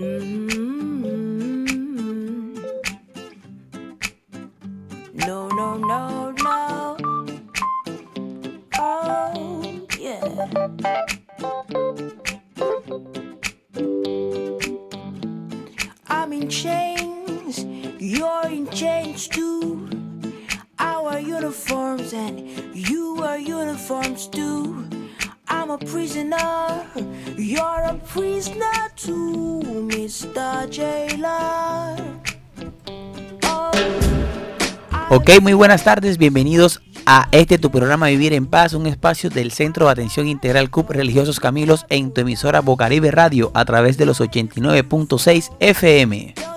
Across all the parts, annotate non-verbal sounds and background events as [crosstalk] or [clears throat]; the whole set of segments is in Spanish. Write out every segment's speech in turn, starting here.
No, Muy buenas tardes, bienvenidos a este tu programa Vivir en Paz, un espacio del Centro de Atención Integral CUP Religiosos Camilos en tu emisora Bocaribe Radio a través de los 89.6 FM.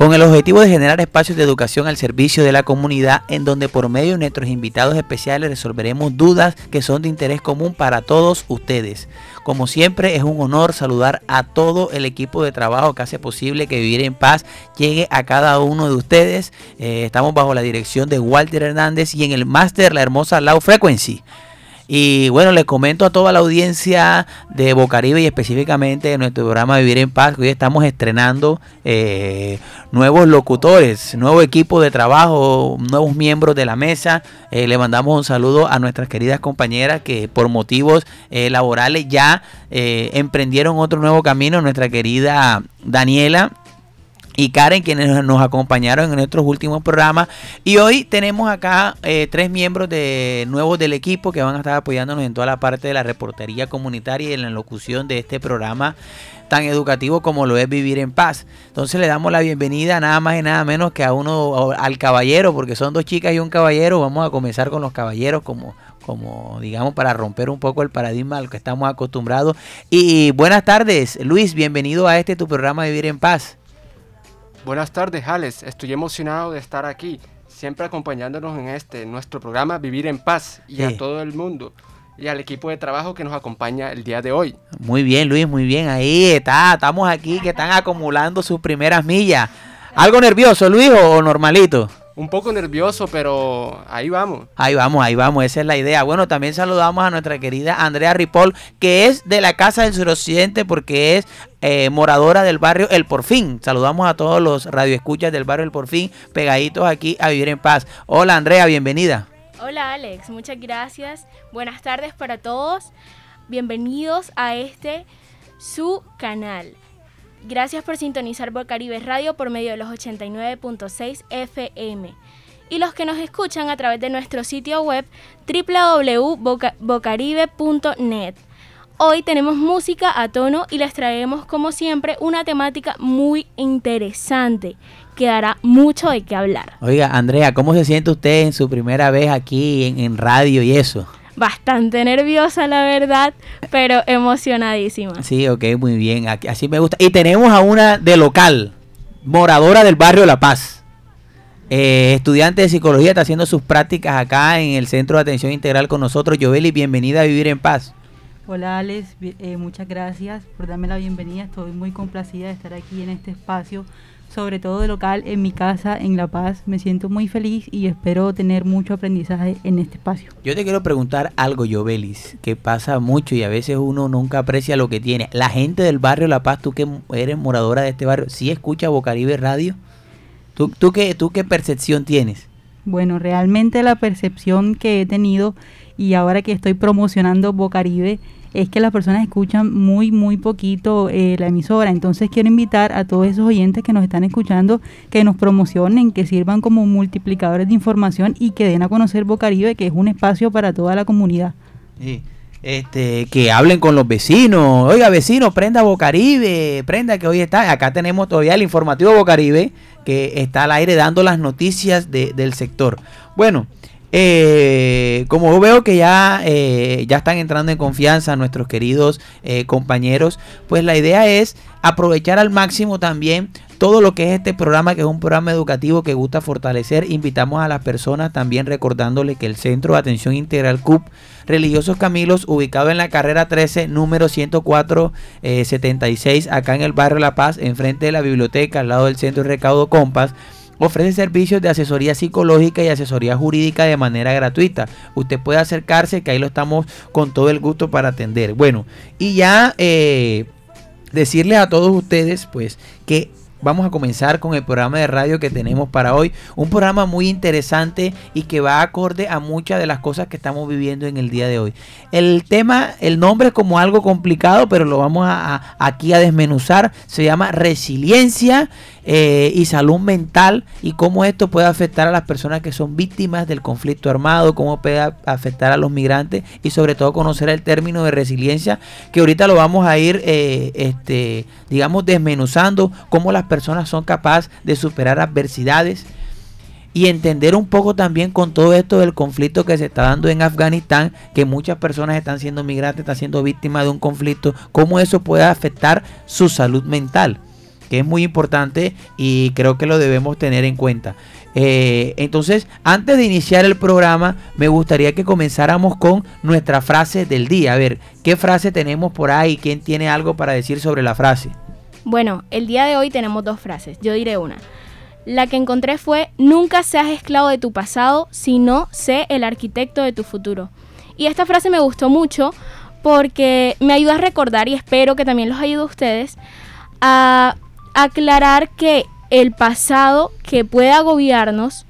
Con el objetivo de generar espacios de educación al servicio de la comunidad en donde por medio de nuestros invitados especiales resolveremos dudas que son de interés común para todos ustedes. Como siempre es un honor saludar a todo el equipo de trabajo que hace posible que Vivir en Paz llegue a cada uno de ustedes. Eh, estamos bajo la dirección de Walter Hernández y en el máster la hermosa Low Frequency. Y bueno, les comento a toda la audiencia de Bocaribe y específicamente de nuestro programa Vivir en Paz, hoy estamos estrenando eh, nuevos locutores, nuevo equipo de trabajo, nuevos miembros de la mesa. Eh, le mandamos un saludo a nuestras queridas compañeras que por motivos eh, laborales ya eh, emprendieron otro nuevo camino. Nuestra querida Daniela y Karen, quienes nos acompañaron en nuestros últimos programas. Y hoy tenemos acá eh, tres miembros de nuevos del equipo que van a estar apoyándonos en toda la parte de la reportería comunitaria y en la locución de este programa tan educativo como lo es Vivir en Paz. Entonces le damos la bienvenida nada más y nada menos que a uno, al caballero, porque son dos chicas y un caballero. Vamos a comenzar con los caballeros como, como digamos, para romper un poco el paradigma al que estamos acostumbrados. Y buenas tardes, Luis, bienvenido a este tu programa Vivir en Paz. Buenas tardes, Alex. Estoy emocionado de estar aquí, siempre acompañándonos en este, nuestro programa Vivir en Paz y Sí. a todo el mundo y al equipo de trabajo que nos acompaña el día de hoy. Muy bien, Luis, muy bien. Ahí está, estamos aquí que están acumulando sus primeras millas. ¿Algo nervioso, Luis, o o normalito? Un poco nervioso, pero ahí vamos. Ahí vamos, ahí vamos, esa es la idea. Bueno, también saludamos a nuestra querida Andrea Ripoll, que es de la Casa del Suroccidente porque es eh, moradora del barrio El Porfín. Saludamos a todos los radioescuchas del barrio El Porfín, pegaditos aquí a Vivir en Paz. Hola Andrea, bienvenida. Hola Alex, muchas gracias. Buenas tardes para todos. Bienvenidos a este su canal. Gracias por sintonizar Bocaribe Radio por medio de los 89.6 FM. Y los que nos escuchan a través de nuestro sitio web www.bocaribe.net. Hoy tenemos música a tono y les traemos como siempre una temática muy interesante que dará mucho de qué hablar. Oiga, Andrea, ¿cómo se siente usted en su primera vez aquí en, en radio y eso? Bastante nerviosa, la verdad, pero emocionadísima. Sí, ok, muy bien. aquí- Así me gusta. Y tenemos a una de local, moradora del barrio La Paz. Eh, estudiante de psicología, está haciendo sus prácticas acá en el Centro de Atención Integral con nosotros. Yoveli, bienvenida a Vivir en Paz. Hola Alex, eh, muchas gracias por darme la bienvenida. Estoy muy complacida de estar aquí en este espacio, sobre todo de local en mi casa en La Paz. Me siento muy feliz y espero tener mucho aprendizaje en este espacio. Yo te quiero preguntar algo, Yovelis, que pasa mucho y a veces uno nunca aprecia lo que tiene. La gente del barrio La Paz, tú que eres moradora de este barrio, ¿sí escucha Bocaribe Radio? ¿Tú, tú, qué, ¿Tú qué percepción tienes? Bueno, realmente la percepción que he tenido y ahora que estoy promocionando Bocaribe es que las personas escuchan muy, muy poquito eh, la emisora. Entonces quiero invitar a todos esos oyentes que nos están escuchando que nos promocionen, que sirvan como multiplicadores de información y que den a conocer Bocaribe, que es un espacio para toda la comunidad. Sí. Este, que hablen con los vecinos. Oiga, vecino, prenda Bocaribe, prenda que hoy está. Acá tenemos todavía el informativo Bocaribe que está al aire dando las noticias de- del sector. Bueno, eh, como veo que ya, eh, ya están entrando en confianza nuestros queridos eh, compañeros, pues la idea es aprovechar al máximo también todo lo que es este programa, que es un programa educativo que gusta fortalecer. Invitamos a las personas también recordándole que el Centro de Atención Integral CUP Religiosos Camilos, ubicado en la carrera 13, número 104, eh, 76, acá en el barrio La Paz, enfrente de la biblioteca, al lado del Centro de Recaudo Compas, ofrece servicios de asesoría psicológica y asesoría jurídica de manera gratuita. Usted puede acercarse, que ahí lo estamos con todo el gusto para atender. Bueno, y ya eh, decirles a todos ustedes, pues, que vamos a comenzar con el programa de radio que tenemos para hoy. Un programa muy interesante y que va acorde a muchas de las cosas que estamos viviendo en el día de hoy. El tema, el nombre es como algo complicado, pero lo vamos a, aquí a desmenuzar. Se llama resiliencia eh, y salud mental y cómo esto puede afectar a las personas que son víctimas del conflicto armado, cómo puede afectar a los migrantes y sobre todo conocer el término de resiliencia que ahorita lo vamos a ir, eh, este, digamos, desmenuzando, cómo las personas son capaces de superar adversidades y entender un poco también con todo esto del conflicto que se está dando en Afganistán, que muchas personas están siendo migrantes, están siendo víctimas de un conflicto, cómo eso puede afectar su salud mental que es muy importante y creo que lo debemos tener en cuenta. Eh, entonces, antes de iniciar el programa, me gustaría que comenzáramos con nuestra frase del día. A ver, ¿qué frase tenemos por ahí? ¿Quién tiene algo para decir sobre la frase? Bueno, el día de hoy tenemos dos frases. Yo diré una. La que encontré fue, nunca seas esclavo de tu pasado, sino sé el arquitecto de tu futuro. Y esta frase me gustó mucho porque me ayuda a recordar y espero que también los ayude a ustedes a aclarar que el pasado que puede agobiarnos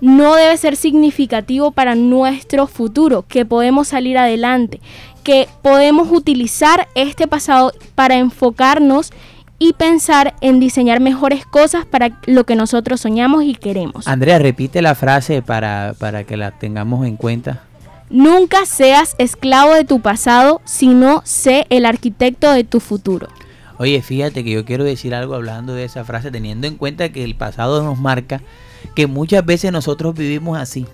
no debe ser significativo para nuestro futuro, que podemos salir adelante, que podemos utilizar este pasado para enfocarnos y pensar en diseñar mejores cosas para lo que nosotros soñamos y queremos. Andrea, repite la frase para, para que la tengamos en cuenta. Nunca seas esclavo de tu pasado, sino sé el arquitecto de tu futuro. Oye, fíjate que yo quiero decir algo hablando de esa frase, teniendo en cuenta que el pasado nos marca, que muchas veces nosotros vivimos así,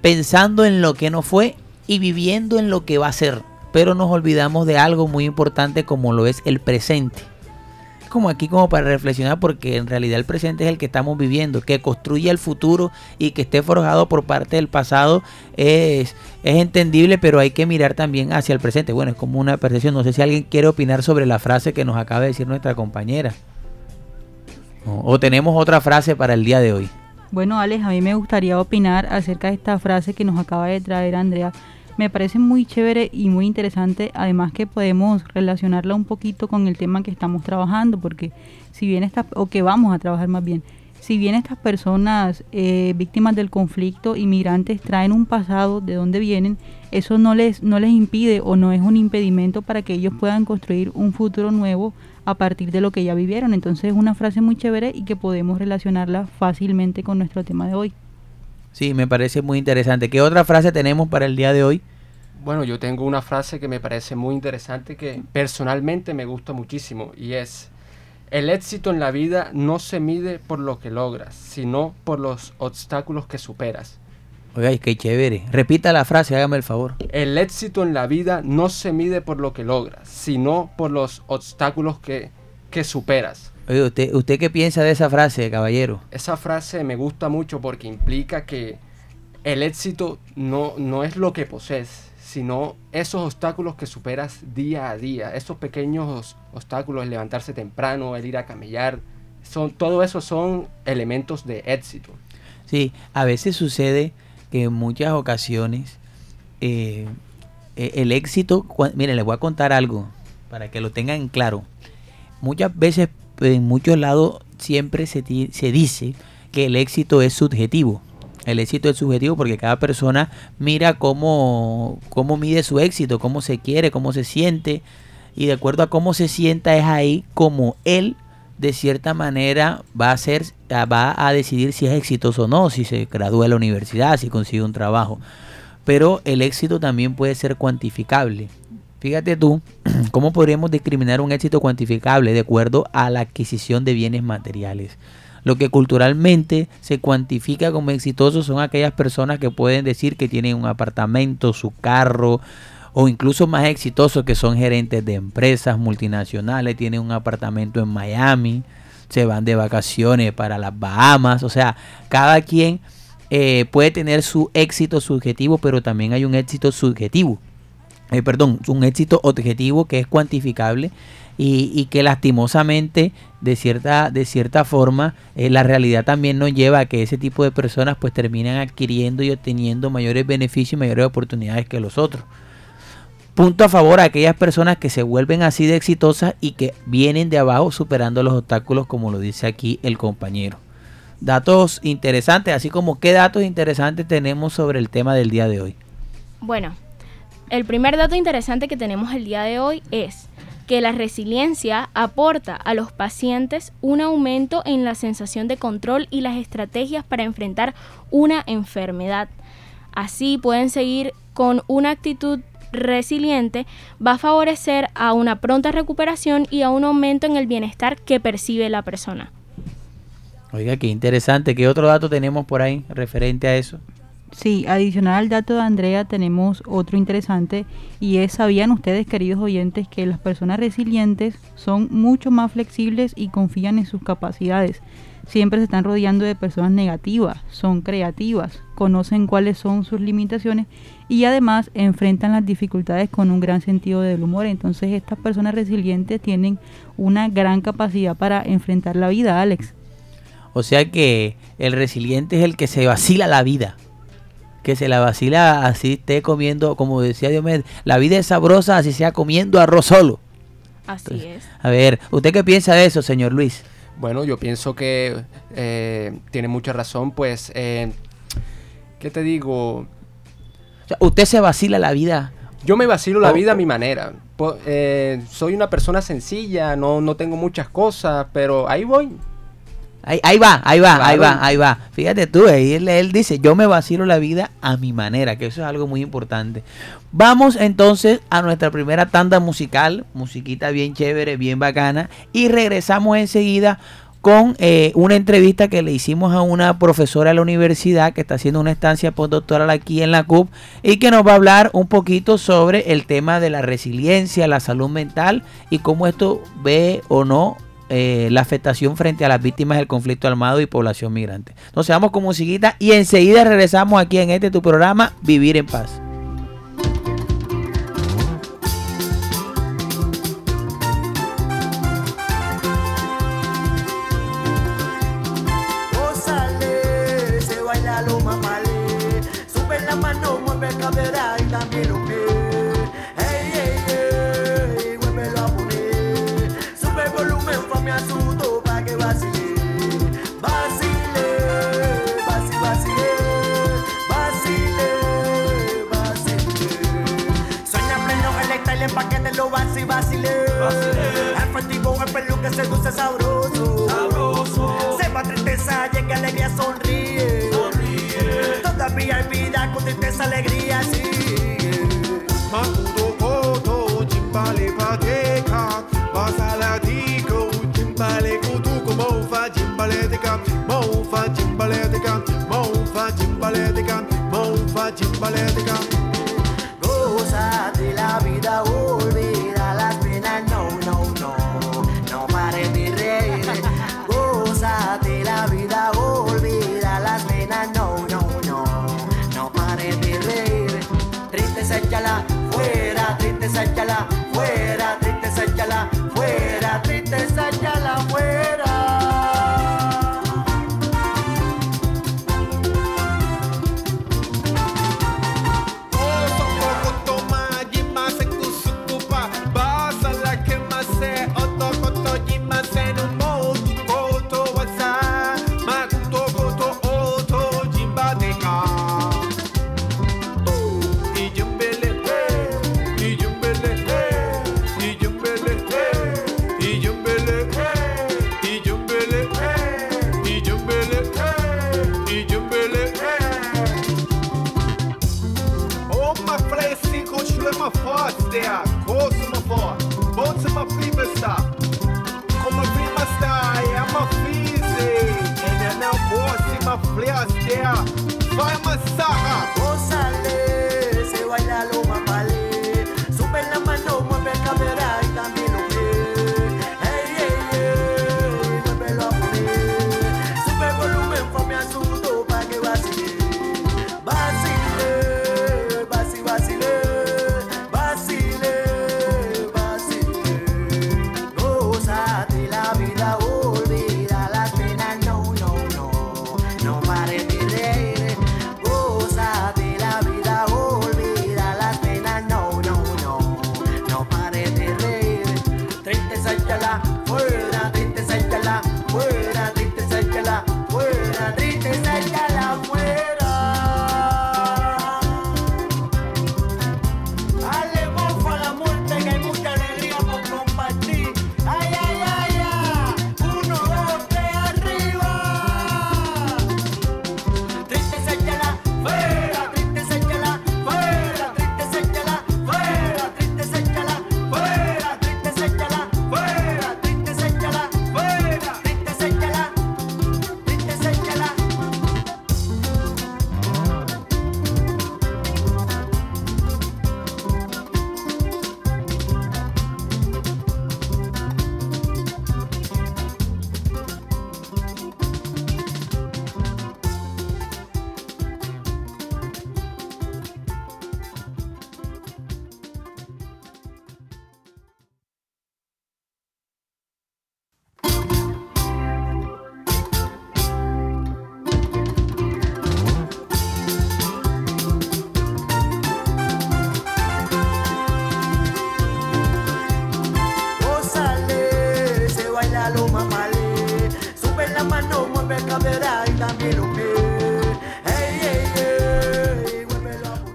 pensando en lo que no fue y viviendo en lo que va a ser, pero nos olvidamos de algo muy importante como lo es el presente como aquí como para reflexionar porque en realidad el presente es el que estamos viviendo, que construye el futuro y que esté forjado por parte del pasado es, es entendible, pero hay que mirar también hacia el presente. Bueno, es como una percepción. No sé si alguien quiere opinar sobre la frase que nos acaba de decir nuestra compañera. O, tenemos otra frase para el día de hoy. Bueno, Alex, a mí me gustaría opinar acerca de esta frase que nos acaba de traer Andrea me parece muy chévere y muy interesante, además que podemos relacionarla un poquito con el tema que estamos trabajando, porque si bien estas, o que vamos a trabajar más bien, si bien estas personas eh, víctimas del conflicto, inmigrantes, traen un pasado de dónde vienen, eso no les, no les impide o no es un impedimento para que ellos puedan construir un futuro nuevo a partir de lo que ya vivieron. Entonces es una frase muy chévere y que podemos relacionarla fácilmente con nuestro tema de hoy. Sí, me parece muy interesante. ¿Qué otra frase tenemos para el día de hoy? Bueno, yo tengo una frase que me parece muy interesante que personalmente me gusta muchísimo y es, el éxito en la vida no se mide por lo que logras, sino por los obstáculos que superas. Oiga, qué chévere. Repita la frase, hágame el favor. El éxito en la vida no se mide por lo que logras, sino por los obstáculos que, que superas. Oye, ¿usted, ¿usted qué piensa de esa frase, caballero? Esa frase me gusta mucho porque implica que el éxito no, no es lo que posees, sino esos obstáculos que superas día a día, esos pequeños obstáculos, el levantarse temprano, el ir a camellar, son, todo eso son elementos de éxito. Sí, a veces sucede que en muchas ocasiones eh, e, el éxito, miren, les voy a contar algo para que lo tengan claro. Muchas veces en muchos lados siempre se, se dice que el éxito es subjetivo. El éxito es subjetivo porque cada persona mira cómo, cómo mide su éxito, cómo se quiere, cómo se siente. Y de acuerdo a cómo se sienta es ahí como él de cierta manera va a ser va a decidir si es exitoso o no, si se gradúa en la universidad, si consigue un trabajo. Pero el éxito también puede ser cuantificable. Fíjate tú, [clears throat] ¿cómo podríamos discriminar un éxito cuantificable de acuerdo a la adquisición de bienes materiales? Lo que culturalmente se cuantifica como exitoso son aquellas personas que pueden decir que tienen un apartamento, su carro, o incluso más exitosos que son gerentes de empresas multinacionales, tienen un apartamento en Miami, se van de vacaciones para las Bahamas, o sea, cada quien eh, puede tener su éxito subjetivo, pero también hay un éxito subjetivo eh, perdón, un éxito objetivo que es cuantificable y, que lastimosamente de cierta, de cierta forma eh, la realidad también nos lleva a que ese tipo de personas pues terminan adquiriendo y obteniendo mayores beneficios y mayores oportunidades que los otros. Punto a favor a aquellas personas que se vuelven así de exitosas y que vienen de abajo superando los obstáculos como lo dice aquí el compañero. Datos interesantes, así como qué datos interesantes tenemos sobre el tema del día de hoy. Bueno, el primer dato interesante que tenemos el día de hoy es que la resiliencia aporta a los pacientes un aumento en la sensación de control y las estrategias para enfrentar una enfermedad. Así pueden seguir con una actitud resiliente, va a favorecer a una pronta recuperación y a un aumento en el bienestar que percibe la persona. Oiga, qué interesante. ¿Qué otro dato tenemos por ahí referente a eso? Sí, adicional al dato de Andrea tenemos otro interesante y es, ¿sabían ustedes queridos oyentes que las personas resilientes son mucho más flexibles y confían en sus capacidades? Siempre se están rodeando de personas negativas, son creativas, conocen cuáles son sus limitaciones y además enfrentan las dificultades con un gran sentido del humor. Entonces estas personas resilientes tienen una gran capacidad para enfrentar la vida, Alex. O sea que el resiliente es el que se vacila la vida. Que se la vacila así esté comiendo, como decía Diomedes, la vida es sabrosa así sea comiendo arroz solo. Así es. A ver, ¿usted qué piensa de eso, señor Luis? Bueno, yo pienso que eh, tiene mucha razón, pues, eh, ¿qué te digo? O sea, ¿Usted se vacila la vida? Yo me vacilo la vida a mi manera. Po- eh, soy una persona sencilla, no, no tengo muchas cosas, pero ahí voy. Ahí, ahí va, ahí va, ahí va, ahí va. Fíjate tú, ahí él, él dice, yo me vacilo la vida a mi manera, que eso es algo muy importante. Vamos entonces a nuestra primera tanda musical, musiquita bien chévere, bien bacana, y regresamos enseguida con eh, una entrevista que le hicimos a una profesora de la universidad que está haciendo una estancia postdoctoral aquí en la CUP y que nos va a hablar un poquito sobre el tema de la resiliencia, la salud mental y cómo esto ve o no eh, la afectación frente a las víctimas del conflicto armado y población migrante. Entonces vamos con musiquita y enseguida regresamos aquí en este tu programa Vivir en Paz. se gusta sabroso. Sabroso. Sepa tristeza, llega alegría, sonríe. Sonríe. Todavía hay vida con tristeza, alegría, sigue. Makudo koto, chimpale pateka. Basala tiko, chimpale kutuko, mofa, chimpale Tristeza échala fuera, tristeza échala fuera,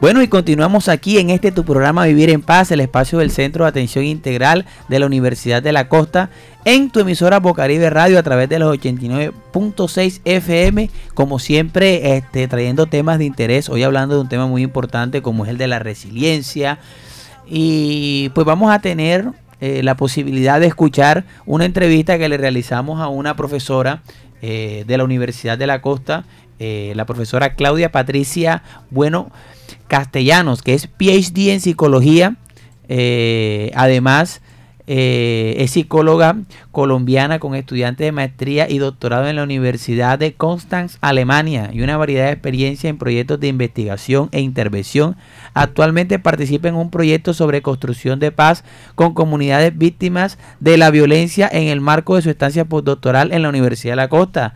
Bueno, y continuamos aquí en este tu programa Vivir en Paz, el espacio del Centro de Atención Integral de la Universidad de la Costa, en tu emisora Bocaribe Radio a través de los 89.6 FM, como siempre, este, trayendo temas de interés, hoy hablando de un tema muy importante como es el de la resiliencia. Y pues vamos a tener eh, la posibilidad de escuchar una entrevista que le realizamos a una profesora eh, de la Universidad de la Costa, eh, la profesora Claudia Patricia Bueno Castellanos, que es PhD en psicología. Eh, además, eh, es psicóloga colombiana con estudiantes de maestría y doctorado en la Universidad de Constance, Alemania, y una variedad de experiencia en proyectos de investigación e intervención. Actualmente participa en un proyecto sobre construcción de paz con comunidades víctimas de la violencia en el marco de su estancia postdoctoral en la Universidad de la Costa.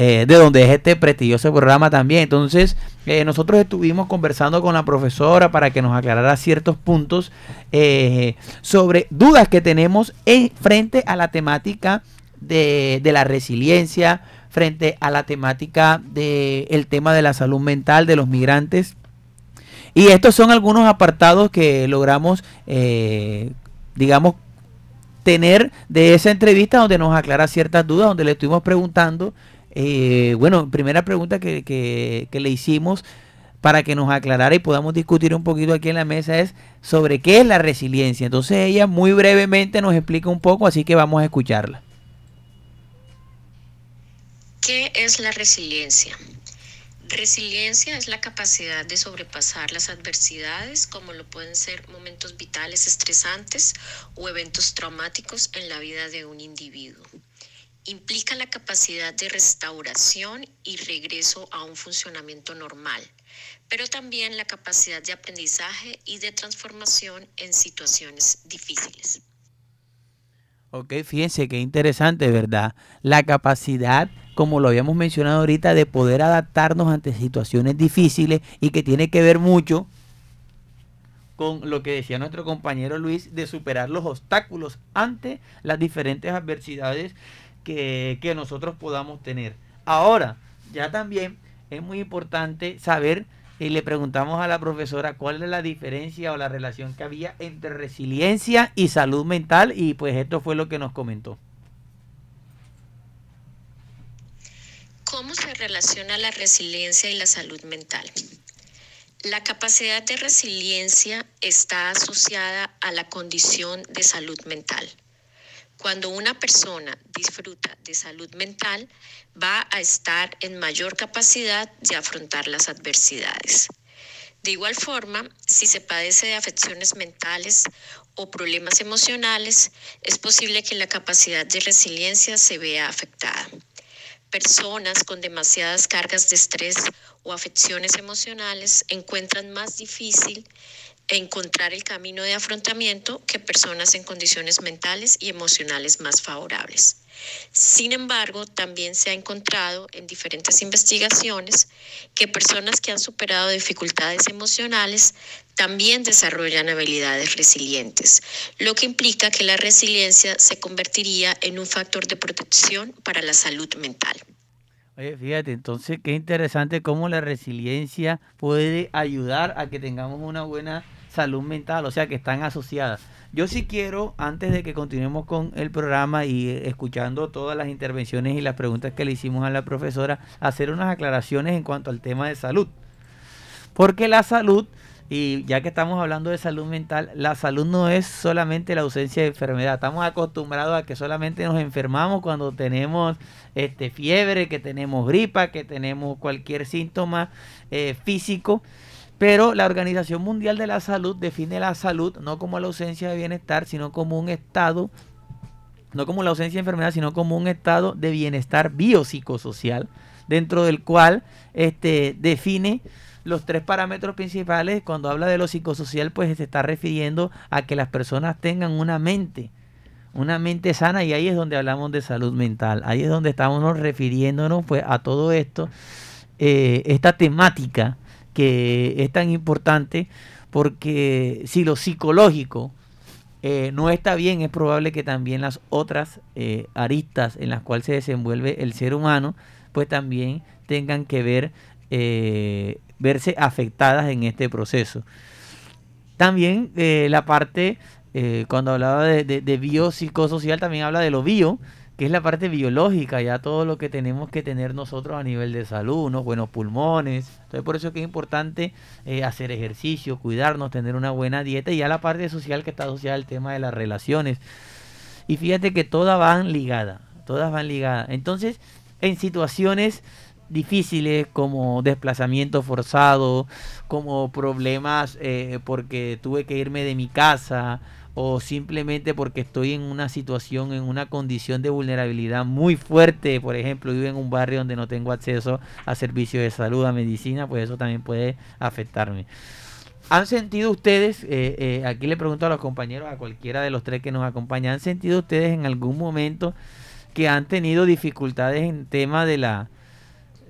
Eh, de donde es este prestigioso programa también. Entonces, eh, nosotros estuvimos conversando con la profesora para que nos aclarara ciertos puntos eh, sobre dudas que tenemos en, frente a la temática de, de la resiliencia, frente a la temática del tema de la salud mental de los migrantes. Y estos son algunos apartados que logramos, digamos, tener de esa entrevista donde nos aclara ciertas dudas, donde le estuvimos preguntando eh, bueno, primera pregunta que, que, le hicimos para que nos aclarara y podamos discutir un poquito aquí en la mesa es sobre qué es la resiliencia. Entonces ella muy brevemente nos explica un poco, así que vamos a escucharla. ¿Qué es la resiliencia? Resiliencia es la capacidad de sobrepasar las adversidades, como lo pueden ser momentos vitales estresantes o eventos traumáticos en la vida de un individuo implica la capacidad de restauración y regreso a un funcionamiento normal, pero también la capacidad de aprendizaje y de transformación en situaciones difíciles. Ok, fíjense qué interesante, ¿verdad? La capacidad, como lo habíamos mencionado ahorita, de poder adaptarnos ante situaciones difíciles y que tiene que ver mucho con lo que decía nuestro compañero Luis, de superar los obstáculos ante las diferentes adversidades que, nosotros podamos tener. Ahora, ya también es muy importante saber y le preguntamos a la profesora cuál es la diferencia o la relación que había entre resiliencia y salud mental y pues esto fue lo que nos comentó. ¿Cómo se relaciona la resiliencia y la salud mental? La capacidad de resiliencia está asociada a la condición de salud mental. Cuando una persona disfruta de salud mental, va a estar en mayor capacidad de afrontar las adversidades. De igual forma, si se padece de afecciones mentales o problemas emocionales, es posible que la capacidad de resiliencia se vea afectada. Personas con demasiadas cargas de estrés o afecciones emocionales encuentran más difícil encontrar el camino de afrontamiento que personas en condiciones mentales y emocionales más favorables. Sin embargo, también se ha encontrado en diferentes investigaciones que personas que han superado dificultades emocionales también desarrollan habilidades resilientes, lo que implica que la resiliencia se convertiría en un factor de protección para la salud mental. Oye, fíjate, entonces qué interesante cómo la resiliencia puede ayudar a que tengamos una buena salud mental, o sea que están asociadas. Yo sí quiero, antes de que continuemos con el programa y escuchando todas las intervenciones y las preguntas que le hicimos a la profesora, hacer unas aclaraciones en cuanto al tema de salud. Porque la salud, y ya que estamos hablando de salud mental, la salud no es solamente la ausencia de enfermedad. Estamos acostumbrados a que solamente nos enfermamos cuando tenemos este, fiebre, que tenemos gripa, que tenemos cualquier síntoma eh, físico. Pero la Organización Mundial de la Salud define la salud no como la ausencia de bienestar, sino como un estado, no como la ausencia de enfermedad, sino como un estado de bienestar biopsicosocial, dentro del cual este, define los tres parámetros principales. Cuando habla de lo psicosocial, pues se está refiriendo a que las personas tengan una mente, una mente sana, y ahí es donde hablamos de salud mental. Ahí es donde estamos refiriéndonos pues, a todo esto, eh, esta temática que es tan importante porque si lo psicológico eh, no está bien, es probable que también las otras eh, aristas en las cuales se desenvuelve el ser humano, pues también tengan que ver eh, verse afectadas en este proceso. También la parte, cuando hablaba de, de, de biopsicosocial, también habla de lo bio, que es la parte biológica, ya todo lo que tenemos que tener nosotros a nivel de salud, unos buenos pulmones. Entonces por eso es que es importante eh, hacer ejercicio, cuidarnos, tener una buena dieta y ya la parte social que está asociada al tema de las relaciones. Y fíjate que todas van ligadas, todas van ligadas. Entonces, en situaciones difíciles como desplazamiento forzado, como problemas eh, porque tuve que irme de mi casa o simplemente porque estoy en una situación, en una condición de vulnerabilidad muy fuerte, por ejemplo, vivo en un barrio donde no tengo acceso a servicios de salud, a medicina, pues eso también puede afectarme. ¿Han sentido ustedes, eh, eh, aquí le pregunto a los compañeros, a cualquiera de los tres que nos acompañan, ¿han sentido ustedes en algún momento que han tenido dificultades en tema de la,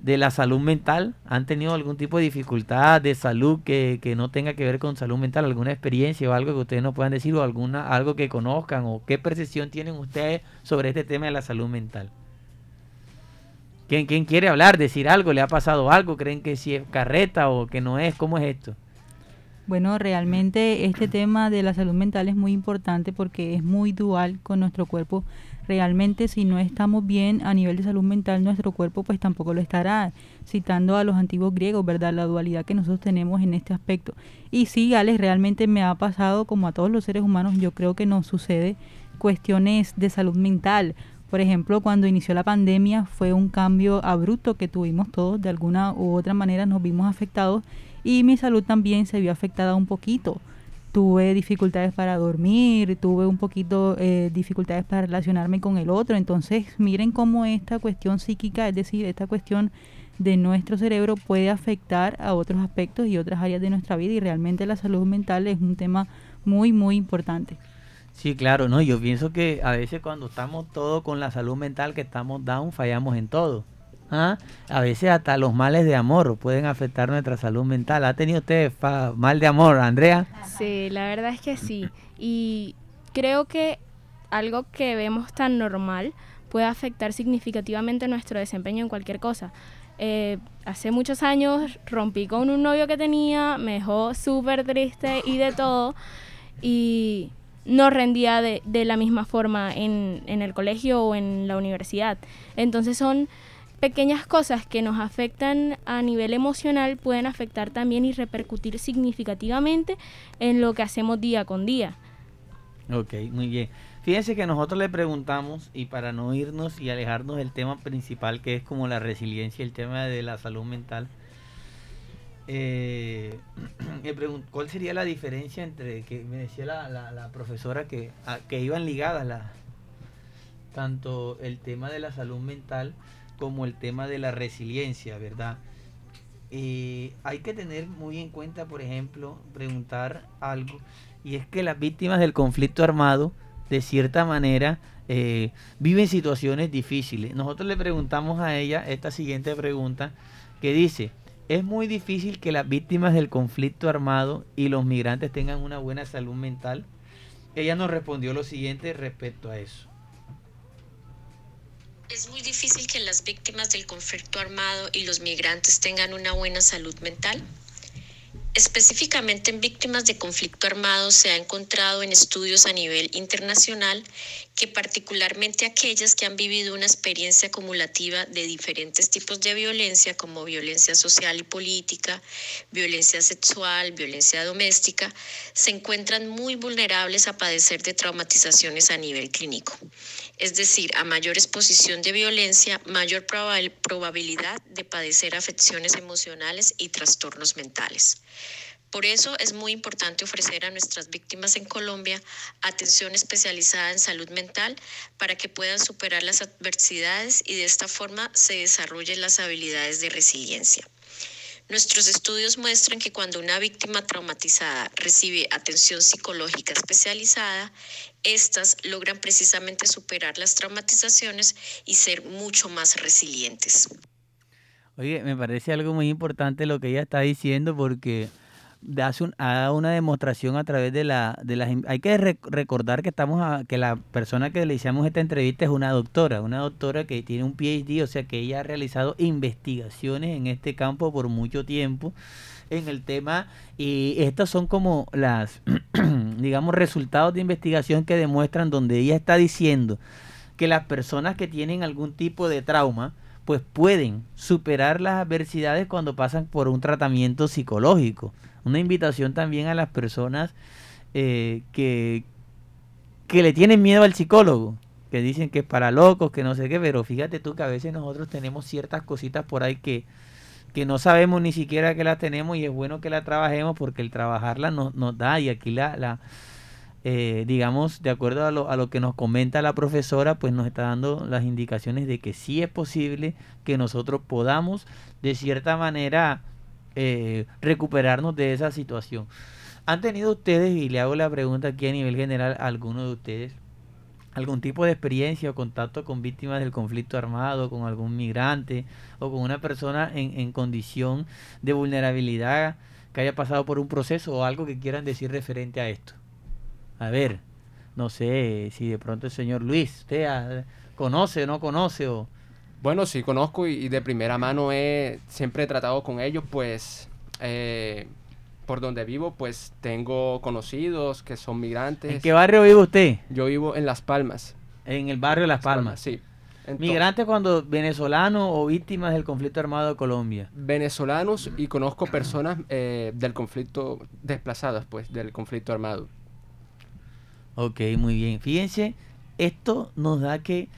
de la salud mental? ¿Han tenido algún tipo de dificultad de salud que, que, no tenga que ver con salud mental? ¿Alguna experiencia o algo que ustedes nos puedan decir o alguna, algo que conozcan o qué percepción tienen ustedes sobre este tema de la salud mental? ¿Quién, quién quiere hablar, decir algo? ¿Le ha pasado algo? ¿Creen que si es carreta o que no es? ¿Cómo es esto? Bueno, realmente este tema de la salud mental es muy importante porque es muy dual con nuestro cuerpo. Realmente si no estamos bien a nivel de salud mental, nuestro cuerpo pues tampoco lo estará. Citando a los antiguos griegos, ¿verdad? La dualidad que nosotros tenemos en este aspecto. Y sí, Alex, realmente me ha pasado, como a todos los seres humanos, yo creo que nos sucede cuestiones de salud mental. Por ejemplo, cuando inició la pandemia fue un cambio abrupto que tuvimos todos, de alguna u otra manera nos vimos afectados y mi salud también se vio afectada un poquito. Tuve dificultades para dormir, tuve un poquito eh, dificultades para relacionarme con el otro. Entonces, miren cómo esta cuestión psíquica, es decir, esta cuestión de nuestro cerebro puede afectar a otros aspectos y otras áreas de nuestra vida y realmente la salud mental es un tema muy, muy importante. Sí, claro, no, yo pienso que a veces cuando estamos todos con la salud mental, que estamos down, fallamos en todo. ¿Ah? A veces hasta los males de amor pueden afectar nuestra salud mental. ¿Ha tenido usted mal de amor, Andrea? Sí, la verdad es que sí. Y creo que algo que vemos tan normal puede afectar significativamente nuestro desempeño en cualquier cosa. Eh, hace muchos años rompí con un novio que tenía, me dejó súper triste y de todo. Y no rendía de, la misma forma en el colegio o en la universidad. Entonces son pequeñas cosas que nos afectan a nivel emocional pueden afectar también y repercutir significativamente en lo que hacemos día con día. Ok, muy bien. Fíjense que nosotros le preguntamos, y para no irnos y alejarnos del tema principal, que es como la resiliencia, el tema de la salud mental, eh, [clears throat] ¿cuál sería la diferencia entre, que me decía la, la, la profesora, que, que iban ligadas la, tanto el tema de la salud mental, como el tema de la resiliencia, ¿verdad? Eh, hay que tener muy en cuenta, por ejemplo, preguntar algo, y es que las víctimas del conflicto armado, de cierta manera, eh, viven situaciones difíciles. Nosotros le preguntamos a ella esta siguiente pregunta, que dice, es muy difícil que las víctimas del conflicto armado y los migrantes tengan una buena salud mental. Ella nos respondió lo siguiente respecto a eso. Es muy difícil que las víctimas del conflicto armado y los migrantes tengan una buena salud mental. Específicamente en víctimas de conflicto armado se ha encontrado en estudios a nivel internacional que particularmente aquellas que han vivido una experiencia acumulativa de diferentes tipos de violencia como violencia social y política, violencia sexual, violencia doméstica, se encuentran muy vulnerables a padecer de traumatizaciones a nivel clínico. Es decir, a mayor exposición de violencia, mayor probabilidad de padecer afecciones emocionales y trastornos mentales. Por eso es muy importante ofrecer a nuestras víctimas en Colombia atención especializada en salud mental para que puedan superar las adversidades y de esta forma se desarrollen las habilidades de resiliencia. Nuestros estudios muestran que cuando una víctima traumatizada recibe atención psicológica especializada, estas logran precisamente superar las traumatizaciones y ser mucho más resilientes. Oye, me parece algo muy importante lo que ella está diciendo porque hace una demostración a través de la de las hay que rec- recordar que estamos a- que la persona que le hicimos esta entrevista es una doctora una doctora que tiene un PhD o sea que ella ha realizado investigaciones en este campo por mucho tiempo en el tema y estas son como las [clears throat] digamos resultados de investigación que demuestran donde ella está diciendo que las personas que tienen algún tipo de trauma pues pueden superar las adversidades cuando pasan por un tratamiento psicológico. Una invitación también a las personas eh, que, que le tienen miedo al psicólogo, que dicen que es para locos, que no sé qué, pero fíjate tú que a veces nosotros tenemos ciertas cositas por ahí que, que no sabemos ni siquiera que las tenemos y es bueno que la trabajemos porque el trabajarla nos, nos da y aquí la, la eh, digamos, de acuerdo a lo, a lo que nos comenta la profesora, pues nos está dando las indicaciones de que sí es posible que nosotros podamos, de cierta manera, eh, recuperarnos de esa situación. ¿Han tenido ustedes, y le hago la pregunta aquí a nivel general, a alguno de ustedes, algún tipo de experiencia o contacto con víctimas del conflicto armado, con algún migrante o con una persona en, condición de vulnerabilidad que haya pasado por un proceso o algo que quieran decir referente a esto? A ver, no sé si de pronto el señor Luis, usted ah, conoce o no conoce o... Bueno, sí, conozco y, y de primera mano he siempre he tratado con ellos, pues eh, por donde vivo, pues tengo conocidos que son migrantes. ¿En qué barrio vive usted? Yo vivo en Las Palmas. En el barrio de Las Palmas. Sí. Migrantes cuando venezolanos o víctimas del conflicto armado de Colombia. venezolanos y conozco personas eh, del conflicto desplazadas, pues, del conflicto armado. Ok, muy bien. Fíjense, esto nos da que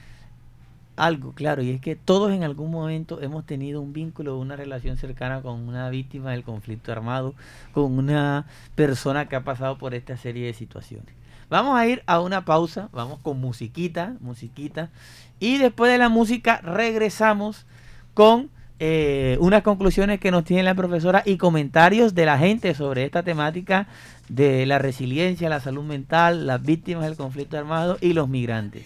algo, claro, y es que todos en algún momento hemos tenido un vínculo, una relación cercana con una víctima del conflicto armado, con una persona que ha pasado por esta serie de situaciones. Vamos a ir a una pausa, vamos con musiquita, musiquita, y después de la música regresamos con eh, unas conclusiones que nos tiene la profesora y comentarios de la gente sobre esta temática de la resiliencia, la salud mental, las víctimas del conflicto armado y los migrantes.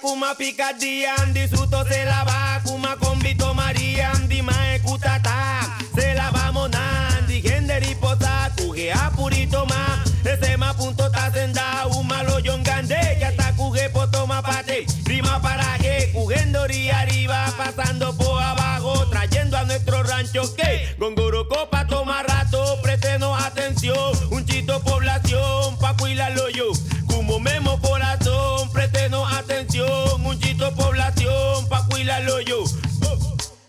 kuma picardía, Andy se la va, kuma con Vito María, Andy mae cutata, se la vamos Nandi, gender y posa, cuge a purito más, ese ma punto ta senda, un malo yongande, ya está cuge po toma pate, rima para que, cugendo ri arriba, pasando por abajo, trayendo a nuestro rancho que, población, pa' cuidarlo yo.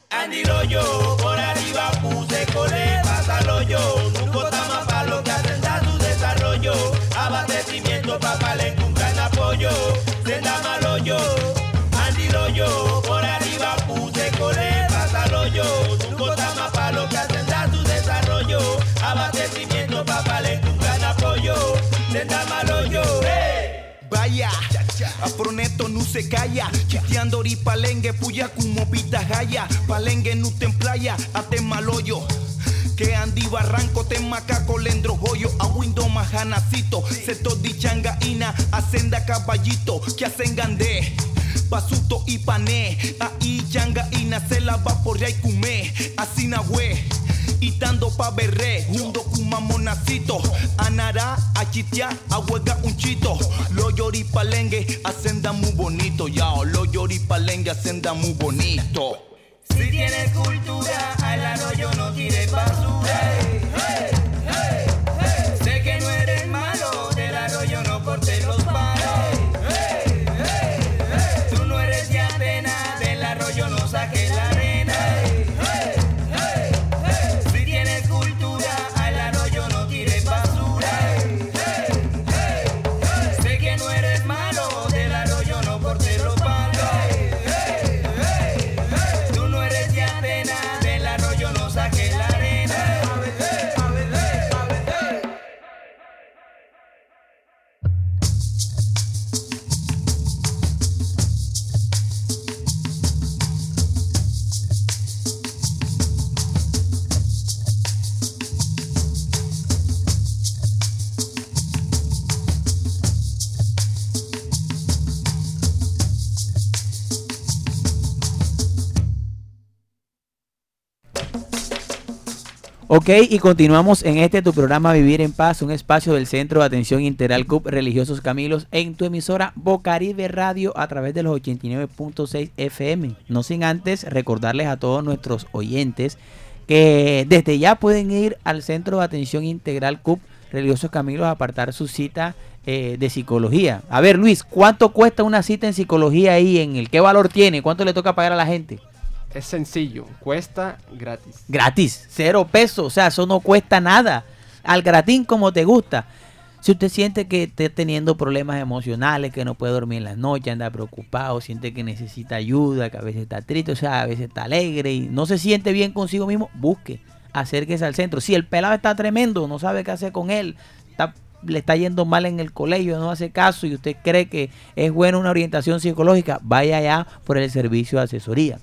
Andy Loyo, por arriba puse cole, pásalo yo, nunca tama pa' lo que hacen da su desarrollo, abastecimiento pa' palenco, un gran apoyo, senda malo yo, Andy Loyo, por arriba puse cole, pásalo yo, nunca tama pa' lo que hacen da su desarrollo, abastecimiento pa' palenco, un gran apoyo, senda malo yo, hey. Vaya, Afroneto no se calla, chiteando ori palengue, puya como pita jaya, palengue no te playa, ate maloyo. Que Andy Barranco te macaco lendro joyo, a Windo majanacito, seto di changaina, asenda caballito, que hacen gandé. Pasuto y pané, ahí changaina se la por y kumé, así na we. Itando pa' berré, hundo kumamonacito. Anará, achitia, ahuega un chito. Lo llori palengue, hacenda muy bonito. Yao, lo llori palengue, hacenda muy bonito. Si tienes cultura, al arroyo no tires basura. Hey, hey, hey, sé que no eres malo, del arroyo no cortes los Ok, y continuamos en este tu programa Vivir en Paz, un espacio del Centro de Atención Integral CUP Religiosos Camilos en tu emisora Bocaribe Radio a través de los 89.6 FM. No sin antes recordarles a todos nuestros oyentes que desde ya pueden ir al Centro de Atención Integral CUP Religiosos Camilos a apartar su cita eh, de psicología. A ver, Luis, ¿cuánto cuesta una cita en psicología ahí? ¿En el qué valor tiene? ¿Cuánto le toca pagar a la gente? Es sencillo, cuesta gratis. Gratis, cero pesos, o sea, eso no cuesta nada. Al gratín como te gusta. Si usted siente que está teniendo problemas emocionales, que no puede dormir en las noches, anda preocupado, siente que necesita ayuda, que a veces está triste, o sea, a veces está alegre y no se siente bien consigo mismo, busque, acérquese al centro. Si el pelado está tremendo, no sabe qué hacer con él, le está yendo mal en el colegio, no hace caso y usted cree que es buena una orientación psicológica, vaya allá por el servicio de asesoría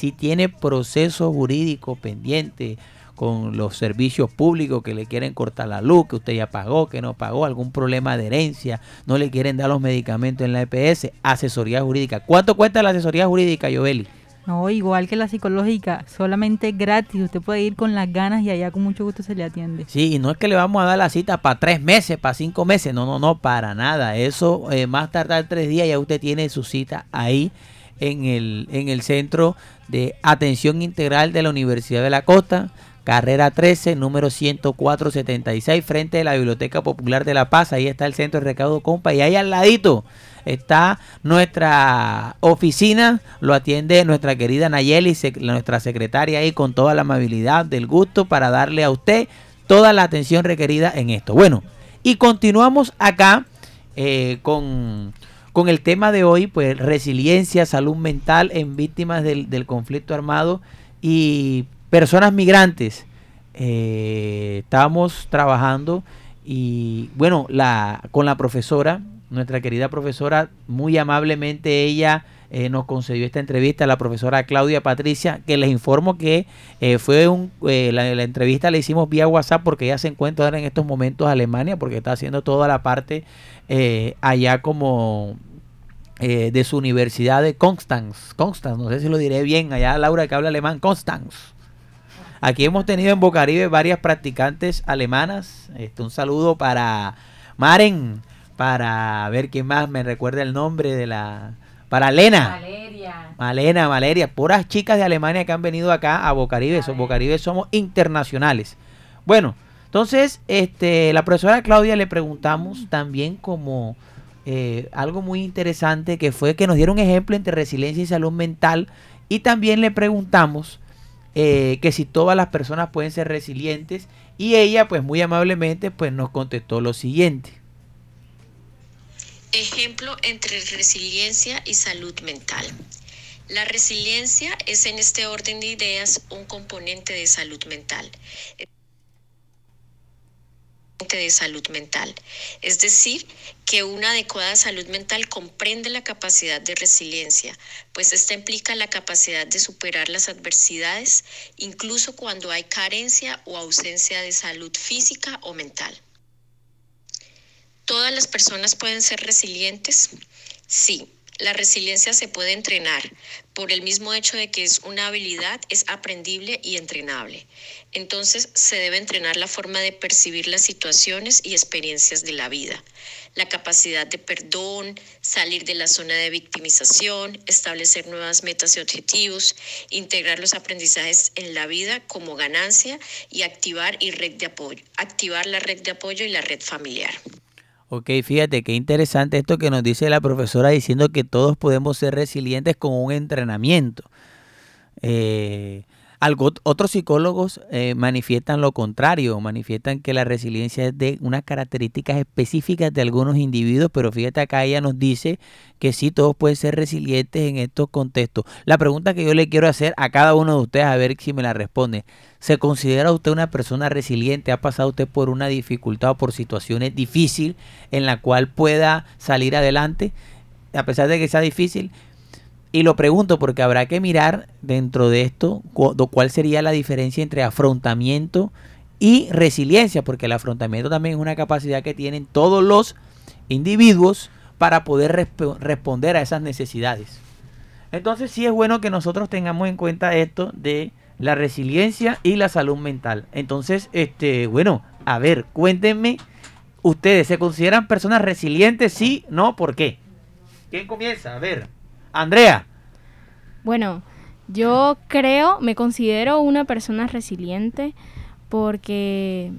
si tiene proceso jurídico pendiente con los servicios públicos que le quieren cortar la luz, que usted ya pagó, que no pagó, algún problema de herencia, no le quieren dar los medicamentos en la EPS, asesoría jurídica. ¿Cuánto cuesta la asesoría jurídica, Yoveli? No, igual que la psicológica, solamente gratis. Usted puede ir con las ganas y allá con mucho gusto se le atiende. Sí, y no es que le vamos a dar la cita para tres meses, para cinco meses, no, no, no, para nada. Eso eh, más tardar tres días ya usted tiene su cita ahí en el, en el Centro de Atención Integral de la Universidad de la Costa, carrera 13, número 10476, frente a la Biblioteca Popular de La Paz. Ahí está el Centro de Recaudo Compa y ahí al ladito está nuestra oficina, lo atiende nuestra querida Nayeli, nuestra secretaria ahí con toda la amabilidad del gusto para darle a usted toda la atención requerida en esto. Bueno, y continuamos acá eh, con, con el tema de hoy, pues resiliencia, salud mental en víctimas del, conflicto armado y personas migrantes. Eh, estábamos trabajando y bueno, la, con la profesora, nuestra querida profesora, muy amablemente ella eh, nos concedió esta entrevista, la profesora Claudia Patricia, que les informo que eh, fue un, eh, la, la entrevista la hicimos vía WhatsApp porque ella se encuentra en estos momentos en Alemania, porque está haciendo toda la parte allá como eh, de su universidad de Constance, Constance, no sé si lo diré bien, allá Laura que habla alemán, Constance. Aquí hemos tenido en Bocaribe varias practicantes alemanas. Este, un saludo para Maren, para ver quién más me recuerda el nombre de la... Para Lena. Valeria. Malena, Valeria, puras chicas de Alemania que han venido acá a Bocaribe. So- Bocaribe somos internacionales. Bueno, entonces, este, la profesora Claudia le preguntamos también como eh, algo muy interesante que fue que nos diera un ejemplo entre resiliencia y salud mental. Y también le preguntamos eh, que si todas las personas pueden ser resilientes. Y ella, pues muy amablemente, pues nos contestó lo siguiente. Ejemplo entre resiliencia y salud mental. La resiliencia es en este orden de ideas un componente de salud mental. De salud mental. Es decir, que una adecuada salud mental comprende la capacidad de resiliencia, pues esta implica la capacidad de superar las adversidades, incluso cuando hay carencia o ausencia de salud física o mental. ¿Todas las personas pueden ser resilientes? Sí, la resiliencia se puede entrenar. Por el mismo hecho de que es una habilidad, es aprendible y entrenable. Entonces se debe entrenar la forma de percibir las situaciones y experiencias de la vida. La capacidad de perdón, salir de la zona de victimización, establecer nuevas metas y objetivos, integrar los aprendizajes en la vida como ganancia y activar y red de apoyo, activar la red de apoyo y la red familiar. Ok, fíjate qué interesante esto que nos dice la profesora diciendo que todos podemos ser resilientes con un entrenamiento. Eh, algo, otros psicólogos eh, manifiestan lo contrario, manifiestan que la resiliencia es de unas características específicas de algunos individuos, pero fíjate acá ella nos dice que sí, todos pueden ser resilientes en estos contextos. La pregunta que yo le quiero hacer a cada uno de ustedes, a ver si me la responde, ¿se considera usted una persona resiliente? ¿Ha pasado usted por una dificultad o por situaciones difíciles en la cual pueda salir adelante? A pesar de que sea difícil, y lo pregunto porque habrá que mirar dentro de esto cu- cuál sería la diferencia entre afrontamiento y resiliencia, porque el afrontamiento también es una capacidad que tienen todos los individuos para poder resp- responder a esas necesidades. Entonces sí es bueno que nosotros tengamos en cuenta esto de la resiliencia y la salud mental. Entonces, este, bueno, a ver, cuéntenme, ¿ustedes se consideran personas resilientes? Sí, no, ¿por qué? ¿Quién comienza? A ver, Andrea. Bueno, yo creo, me considero una persona resiliente porque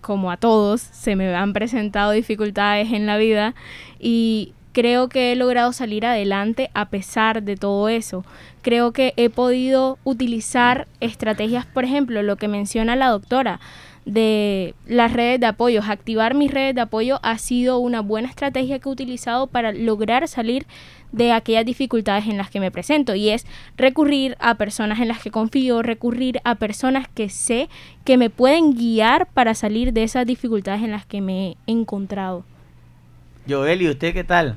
como a todos se me han presentado dificultades en la vida y creo que he logrado salir adelante a pesar de todo eso. Creo que he podido utilizar estrategias, por ejemplo, lo que menciona la doctora, de las redes de apoyo. Activar mis redes de apoyo ha sido una buena estrategia que he utilizado para lograr salir de aquellas dificultades en las que me presento y es recurrir a personas en las que confío, recurrir a personas que sé que me pueden guiar para salir de esas dificultades en las que me he encontrado. Joel, ¿y usted qué tal?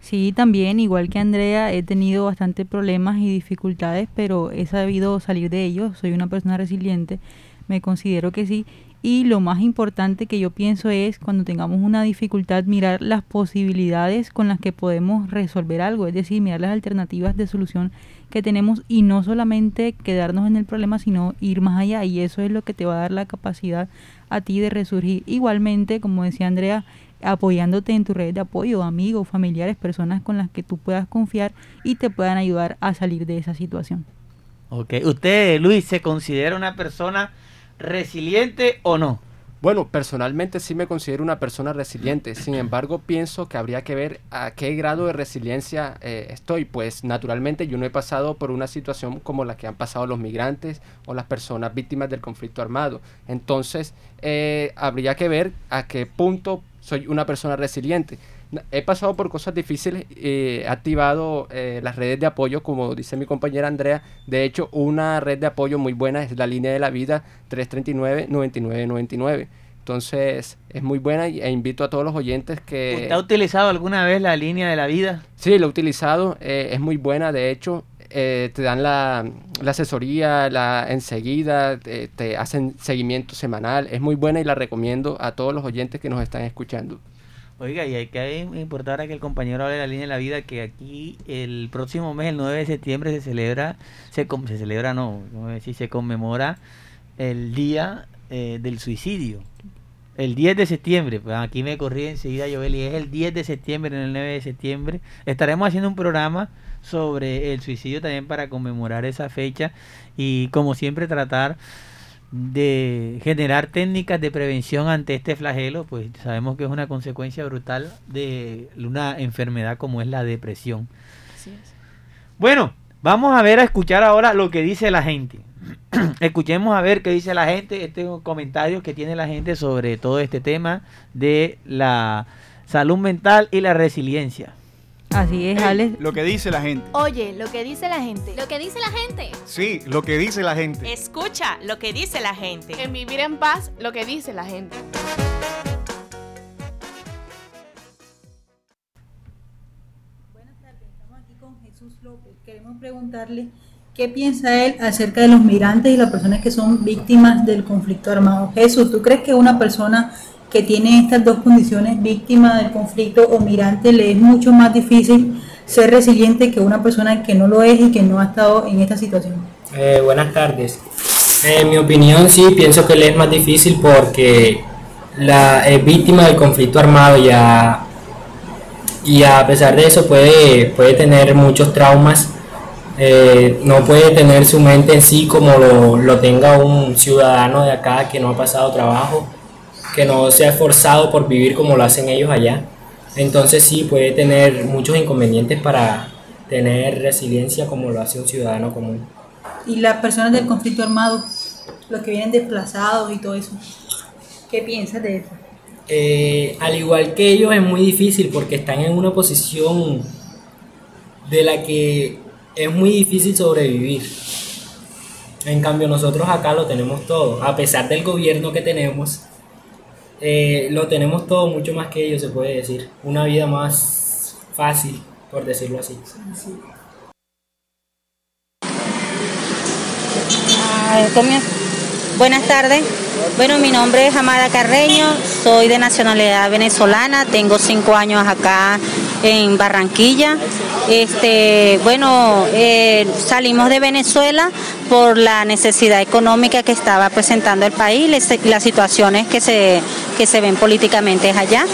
Sí, también, igual que Andrea, he tenido bastantes problemas y dificultades, pero he sabido salir de ellos. Soy una persona resiliente, me considero que sí. Y lo más importante que yo pienso es cuando tengamos una dificultad mirar las posibilidades con las que podemos resolver algo, es decir, mirar las alternativas de solución que tenemos y no solamente quedarnos en el problema, sino ir más allá y eso es lo que te va a dar la capacidad a ti de resurgir. Igualmente, como decía Andrea, apoyándote en tu red de apoyo, amigos, familiares, personas con las que tú puedas confiar y te puedan ayudar a salir de esa situación. Ok, ¿usted, Luis, se considera una persona resiliente o no? Bueno, personalmente sí me considero una persona resiliente, sin embargo pienso que habría que ver a qué grado de resiliencia eh, estoy, pues naturalmente yo no he pasado por una situación como la que han pasado los migrantes o las personas víctimas del conflicto armado, entonces eh, habría que ver a qué punto soy una persona resiliente. He pasado por cosas difíciles, eh, he activado eh, las redes de apoyo, como dice mi compañera Andrea. De hecho, una red de apoyo muy buena es la línea de la vida 339-9999. Entonces, es muy buena e invito a todos los oyentes que... ¿Usted ha utilizado alguna vez la línea de la vida? Sí, lo he utilizado, eh, es muy buena, de hecho, te dan la, la, asesoría la enseguida, te, te hacen seguimiento semanal, es muy buena y la recomiendo a todos los oyentes que nos están escuchando. Oiga, y hay que importar que el compañero hable de la línea de la vida, que aquí el próximo mes, el 9 de septiembre, se celebra, se, se celebra, no, no decir, se conmemora el Día eh, del Suicidio. El 10 de septiembre, pues aquí me corrí enseguida Joel, es el 10 de septiembre, en el 9 de septiembre. Estaremos haciendo un programa sobre el suicidio también para conmemorar esa fecha y como siempre tratar de generar técnicas de prevención ante este flagelo, pues sabemos que es una consecuencia brutal de una enfermedad como es la depresión. Bueno, vamos a ver a escuchar ahora lo que dice la gente. [clears throat] Escuchemos a ver qué dice la gente, este comentario que tiene la gente sobre todo este tema de la salud mental y la resiliencia. Así es, Alex. Lo que dice la gente. Oye, lo que dice la gente. Lo que dice la gente. Sí, lo que dice la gente. Escucha lo que dice la gente. En vivir en paz, lo que dice la gente. Buenas tardes, estamos aquí con Jesús López. Queremos preguntarle qué piensa él acerca de los migrantes y las personas que son víctimas del conflicto armado. Jesús, ¿tú crees que una persona que tiene estas dos condiciones, víctima del conflicto o migrante, le es mucho más difícil ser resiliente que una persona que no lo es y que no ha estado en esta situación? Eh, buenas tardes. En mi opinión sí, pienso que le es más difícil porque la víctima del conflicto armado ya y a pesar de eso puede, puede tener muchos traumas, eh, no puede tener su mente en sí como lo, lo tenga un ciudadano de acá que no ha pasado trabajo que no se ha esforzado por vivir como lo hacen ellos allá. Entonces sí puede tener muchos inconvenientes para tener resiliencia como lo hace un ciudadano común. ¿Y las personas del conflicto armado, los que vienen desplazados y todo eso? ¿Qué piensas de eso? Eh, al igual que ellos es muy difícil porque están en una posición de la que es muy difícil sobrevivir. En cambio nosotros acá lo tenemos todo, a pesar del gobierno que tenemos, eh, lo tenemos todo mucho más que ellos, se puede decir. Una vida más fácil, por decirlo así. Ah, Buenas tardes. Bueno, mi nombre es Amada Carreño, soy de nacionalidad venezolana, tengo cinco años acá en Barranquilla. Este, bueno, eh, salimos de Venezuela por la necesidad económica que estaba presentando el país, les- las situaciones que se, que se ven políticamente allá.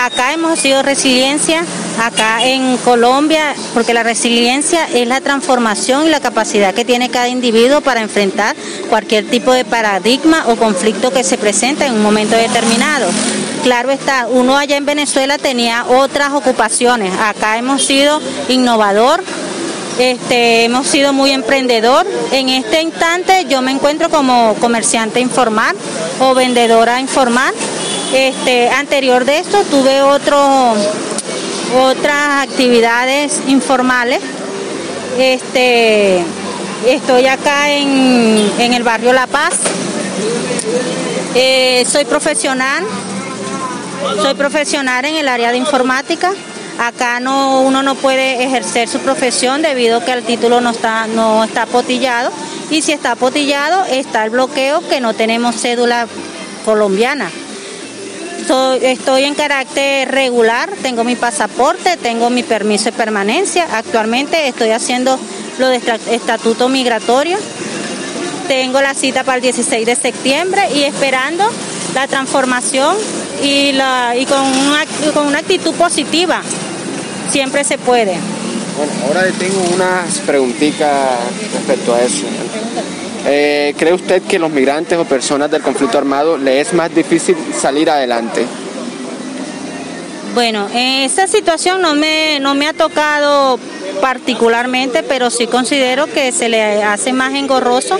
Acá hemos sido resiliencia, acá en Colombia, porque la resiliencia es la transformación y la capacidad que tiene cada individuo para enfrentar cualquier tipo de paradigma o conflicto que se presenta en un momento determinado. Claro está, uno allá en Venezuela tenía otras ocupaciones, acá hemos sido innovador, este, hemos sido muy emprendedor. En este instante yo me encuentro como comerciante informal o vendedora informal. Este, anterior de esto tuve otro, otras actividades informales. Este, estoy acá en, en el barrio La Paz. Eh, soy profesional, soy profesional en el área de informática. Acá no, uno no puede ejercer su profesión debido a que el título no está, no está potillado. Y si está potillado, está el bloqueo que no tenemos cédula colombiana. Estoy en carácter regular, tengo mi pasaporte, tengo mi permiso de permanencia. Actualmente estoy haciendo lo de esta- estatuto migratorio. Tengo la cita para el 16 de septiembre y esperando la transformación y, la, y con, una, con una actitud positiva. Siempre se puede. Bueno, ahora tengo unas preguntitas respecto a eso. Eh, ¿Cree usted que los migrantes o personas del conflicto armado le es más difícil salir adelante? Bueno, esa situación no me, no me ha tocado particularmente, pero sí considero que se le hace más engorroso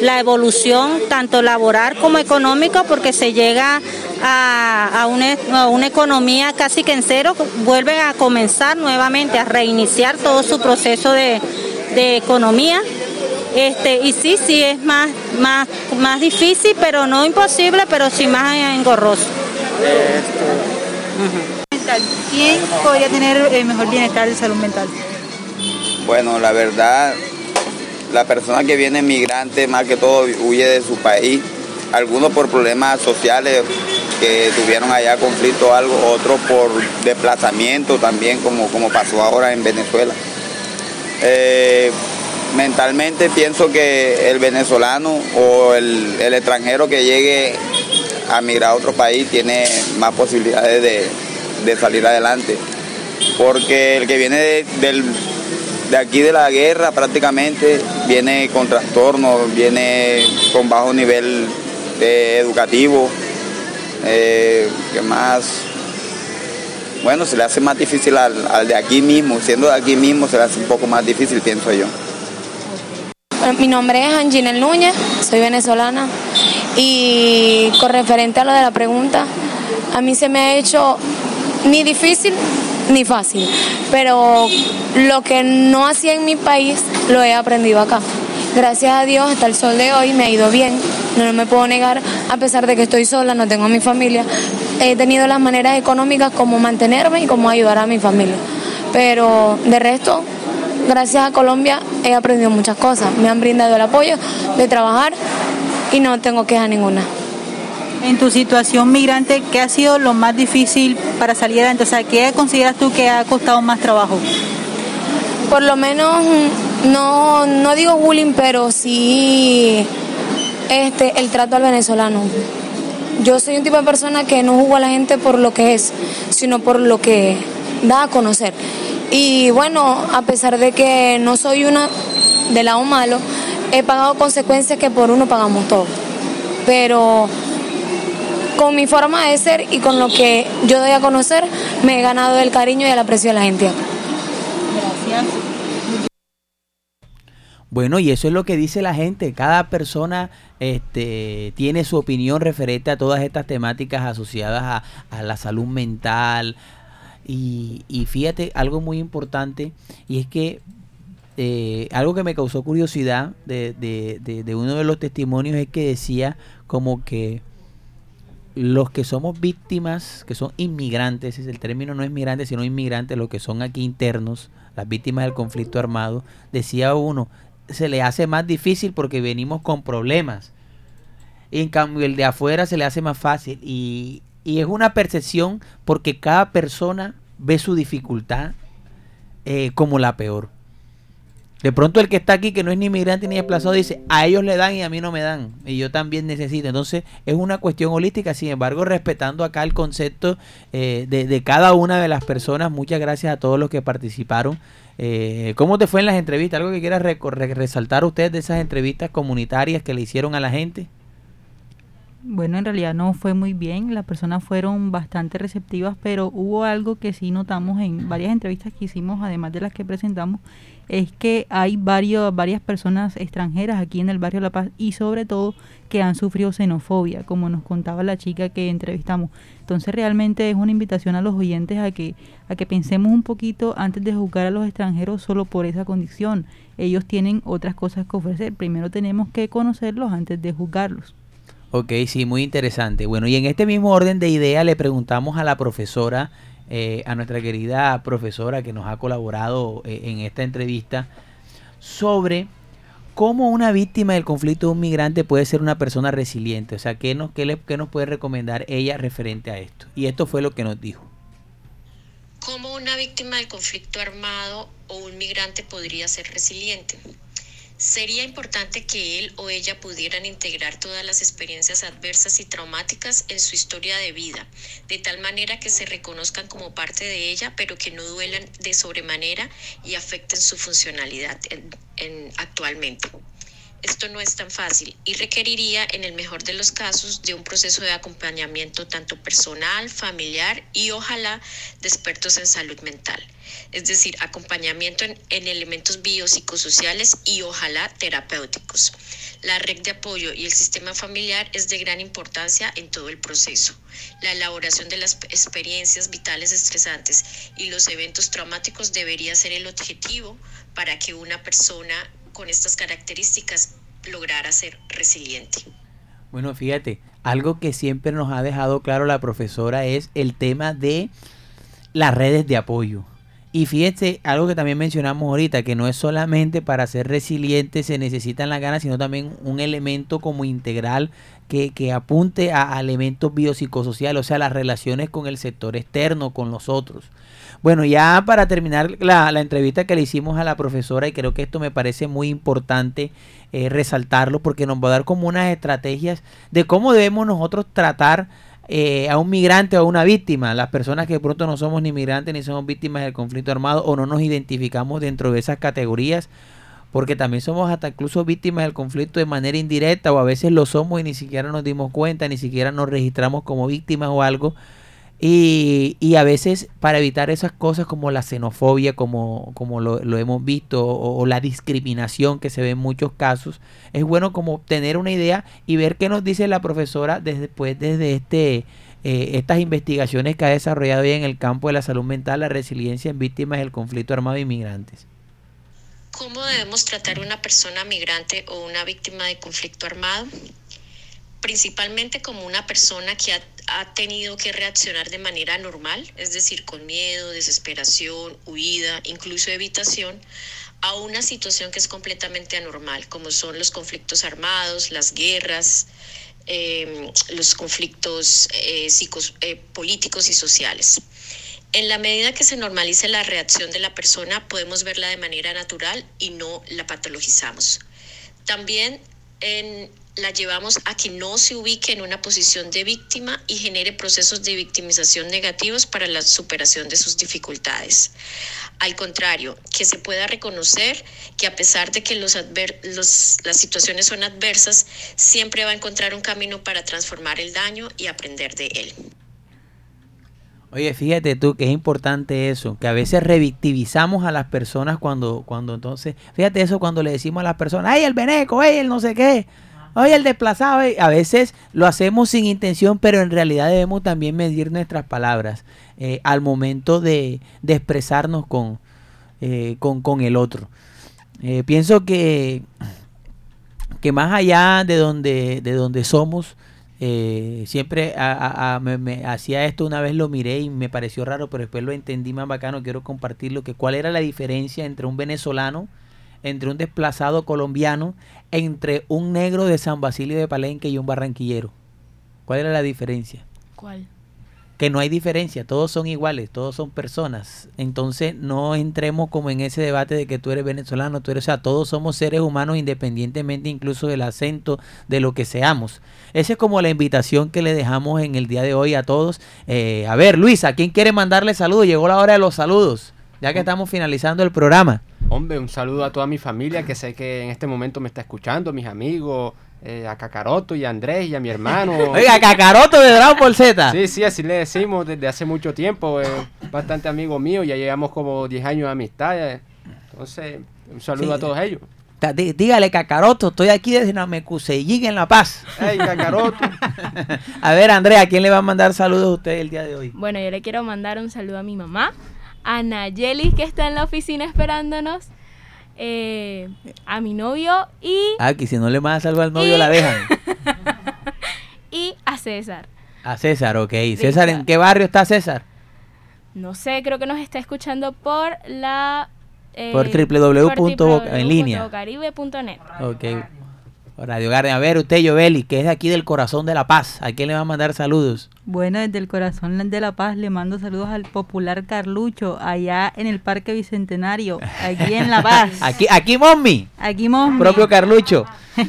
la evolución tanto laboral como económica porque se llega a, a una, a una economía casi que en cero, vuelven a comenzar nuevamente a reiniciar todo su proceso de, de economía. Este, y sí, sí es más, más, más difícil, pero no imposible, pero sí más engorroso. ¿Quién podría tener eh, mejor bienestar de salud mental? Bueno, la verdad, la persona que viene migrante más que todo huye de su país, algunos por problemas sociales que tuvieron allá conflicto o algo, otros por desplazamiento también, como, como pasó ahora en Venezuela. Eh, mentalmente pienso que el venezolano o el, extranjero que llegue a migrar a otro país tiene más posibilidades de, salir adelante. Porque el que viene de, aquí de la guerra prácticamente viene con trastornos, viene con bajo nivel eh, educativo, eh, que más, bueno, se le hace más difícil al de aquí mismo, siendo de aquí mismo se le hace un poco más difícil, pienso yo. Bueno, Mi nombre es Anginel Núñez, soy venezolana y con referente a lo de la pregunta, a mí se me ha hecho ni difícil ni fácil, pero lo que no hacía en mi país lo he aprendido acá. Gracias a Dios hasta el sol de hoy me ha ido bien, no me puedo negar, a pesar de que estoy sola, no tengo a mi familia, he tenido las maneras económicas como mantenerme y como ayudar a mi familia. Pero de resto, gracias a Colombia he aprendido muchas cosas. Me han brindado el apoyo de trabajar y no tengo queja ninguna. En tu situación migrante, ¿qué ha sido lo más difícil para salir adelante? O sea, ¿qué consideras tú que ha costado más trabajo? Por lo menos, no, no digo bullying, pero sí este, el trato al venezolano. Yo soy un tipo de persona que no juzgo a la gente por lo que es, sino por lo que da a conocer. Y bueno, a pesar de que no soy una del lado malo, he pagado consecuencias que por uno pagamos todos. Pero con mi forma de ser y con lo que yo doy a conocer, me he ganado el cariño y el aprecio de la gente. Gracias. Bueno, y eso es lo que dice la gente. Cada persona este, tiene su opinión referente a todas estas temáticas asociadas a, a la salud mental. Y, y fíjate, algo muy importante, y es que eh, algo que me causó curiosidad de, de- de- uno de los testimonios es que decía como que los que somos víctimas, que son inmigrantes, es el término no es migrantes, sino inmigrantes, los que son aquí internos, las víctimas del conflicto armado, decía uno, se le hace más difícil porque venimos con problemas. En cambio el de afuera se le hace más fácil. Y, y es una percepción porque cada persona ve su dificultad eh, como la peor. De pronto el que está aquí, que no es ni inmigrante ni desplazado, dice, a ellos le dan y a mí no me dan. Y yo también necesito. Entonces es una cuestión holística, sin embargo, respetando acá el concepto eh, de, de, cada una de las personas. Muchas gracias a todos los que participaron. Eh, ¿Cómo te fue en las entrevistas? ¿Algo que quieras resaltar usted de esas entrevistas comunitarias que le hicieron a la gente? Bueno, en realidad no fue muy bien, las personas fueron bastante receptivas, pero hubo algo que sí notamos en varias entrevistas que hicimos, además de las que presentamos, es que hay varios, varias personas extranjeras aquí en el barrio La Paz y sobre todo que han sufrido xenofobia, como nos contaba la chica que entrevistamos. Entonces realmente es una invitación a los oyentes a que, a que pensemos un poquito antes de juzgar a los extranjeros solo por esa condición. Ellos tienen otras cosas que ofrecer. Primero tenemos que conocerlos antes de juzgarlos. Ok, sí, muy interesante. Bueno, y en este mismo orden de idea le preguntamos a la profesora, eh, a nuestra querida profesora que nos ha colaborado eh, en esta entrevista, sobre cómo una víctima del conflicto de un migrante puede ser una persona resiliente. O sea, ¿qué nos, qué, le, qué nos puede recomendar ella referente a esto? Y esto fue lo que nos dijo. ¿Cómo una víctima del conflicto armado o un migrante podría ser resiliente? Sería importante que él o ella pudieran integrar todas las experiencias adversas y traumáticas en su historia de vida, de tal manera que se reconozcan como parte de ella, pero que no duelan de sobremanera y afecten su funcionalidad en, en, actualmente. Esto no es tan fácil y requeriría, en el mejor de los casos, de un proceso de acompañamiento tanto personal, familiar y ojalá de expertos en salud mental. Es decir, acompañamiento en, en elementos biopsicosociales y ojalá terapéuticos. La red de apoyo y el sistema familiar es de gran importancia en todo el proceso. La elaboración de las experiencias vitales estresantes y los eventos traumáticos debería ser el objetivo para que una persona con estas características lograra ser resiliente. Bueno, fíjate, algo que siempre nos ha dejado claro la profesora es el tema de las redes de apoyo. Y fíjense, algo que también mencionamos ahorita, que no es solamente para ser resiliente se necesitan las ganas, sino también un elemento como integral que, que apunte a, elementos biopsicosociales, o sea, las relaciones con el sector externo, con los otros. Bueno, ya para terminar la, la, entrevista que le hicimos a la profesora, y creo que esto me parece muy importante eh, resaltarlo, porque nos va a dar como unas estrategias de cómo debemos nosotros tratar eh, a un migrante o a una víctima, las personas que de pronto no somos ni migrantes ni somos víctimas del conflicto armado o no nos identificamos dentro de esas categorías, porque también somos hasta incluso víctimas del conflicto de manera indirecta o a veces lo somos y ni siquiera nos dimos cuenta, ni siquiera nos registramos como víctimas o algo. Y, y, a veces para evitar esas cosas como la xenofobia, como, como lo, lo hemos visto, o, la discriminación que se ve en muchos casos, es bueno como tener una idea y ver qué nos dice la profesora desde, pues, desde este, eh, estas investigaciones que ha desarrollado en el campo de la salud mental, la resiliencia en víctimas del conflicto armado e inmigrantes. ¿Cómo debemos tratar a una persona migrante o una víctima de conflicto armado? Principalmente como una persona que ha ha tenido que reaccionar de manera normal, es decir, con miedo, desesperación, huida, incluso evitación, a una situación que es completamente anormal, como son los conflictos armados, las guerras, eh, los conflictos eh, psicos, eh, políticos y sociales. En la medida que se normalice la reacción de la persona, podemos verla de manera natural y no la patologizamos. También en la llevamos a que no se ubique en una posición de víctima y genere procesos de victimización negativos para la superación de sus dificultades. Al contrario, que se pueda reconocer que a pesar de que las situaciones son adversas, siempre va a encontrar un camino para transformar el daño y aprender de él. Oye, fíjate tú que es importante eso, que a veces revictimizamos a las personas cuando, cuando entonces, fíjate eso cuando le decimos a las personas, ¡ay, el veneco, ¡ay, el no sé qué! Oye, el desplazado, a veces lo hacemos sin intención, pero en realidad debemos también medir nuestras palabras eh, al momento de, de expresarnos con, eh, con, con, el otro. Eh, pienso que, que más allá de donde, de donde somos, siempre a, me, hacía esto una vez lo miré y me pareció raro, pero después lo entendí más bacano, quiero compartirlo, que cuál era la diferencia entre un venezolano entre un desplazado colombiano, entre un negro de San Basilio de Palenque y un barranquillero? ¿Cuál era la diferencia? ¿Cuál? Que no hay diferencia, todos son iguales, todos son personas. Entonces no entremos como en ese debate de que tú eres venezolano, tú eres, o sea, todos somos seres humanos independientemente incluso del acento, de lo que seamos. Esa es como la invitación que le dejamos en el día de hoy a todos. Eh, a ver, Luisa, ¿quién quiere mandarle saludos? Llegó la hora de los saludos, ya que estamos finalizando el programa. Hombre, un saludo a toda mi familia que sé que en este momento me está escuchando, mis amigos, eh, a Cacaroto y a Andrés y a mi hermano. [laughs] Oiga, Cacaroto de Dragon Ball Z. Sí, sí, así le decimos desde hace mucho tiempo. eh, bastante amigo mío, ya llevamos como 10 años de amistad. eh. Entonces, un saludo Sí. a todos ellos. Dígale, Cacaroto, estoy aquí desde Namecuseyín en La Paz. ¡Ey, Cacaroto! [laughs] a ver, Andrea, ¿a quién le va a mandar saludos a usted el día de hoy? Bueno, yo le quiero mandar un saludo a mi mamá, a Nayelis que está en la oficina esperándonos, eh, a mi novio y, Ah, que si no le manda saludos al novio, Y- la dejan. [laughs] y a César. A César, ok. César, ¿en qué barrio está César? No sé, creo que nos está escuchando por la... eh, Por www. en línea. www.bocaribe.net. Ok. Radio Garden. A ver, usted, Yoveli, que es de aquí del corazón de La Paz. ¿A quién le va a mandar saludos? Bueno, desde el corazón de La Paz le mando saludos al popular Carlucho, allá en el Parque Bicentenario, aquí en La Paz. [laughs] Aquí, aquí, mommy. Aquí, mommy. Propio Carlucho. [laughs]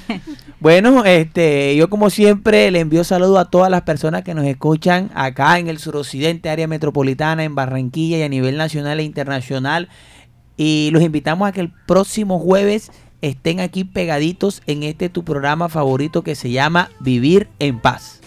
Bueno, este, yo como siempre le envío saludos a todas las personas que nos escuchan acá en el suroccidente, área metropolitana, en Barranquilla y a nivel nacional e internacional. Y los invitamos a que el próximo jueves estén aquí pegaditos en este tu programa favorito que se llama Vivir en Paz.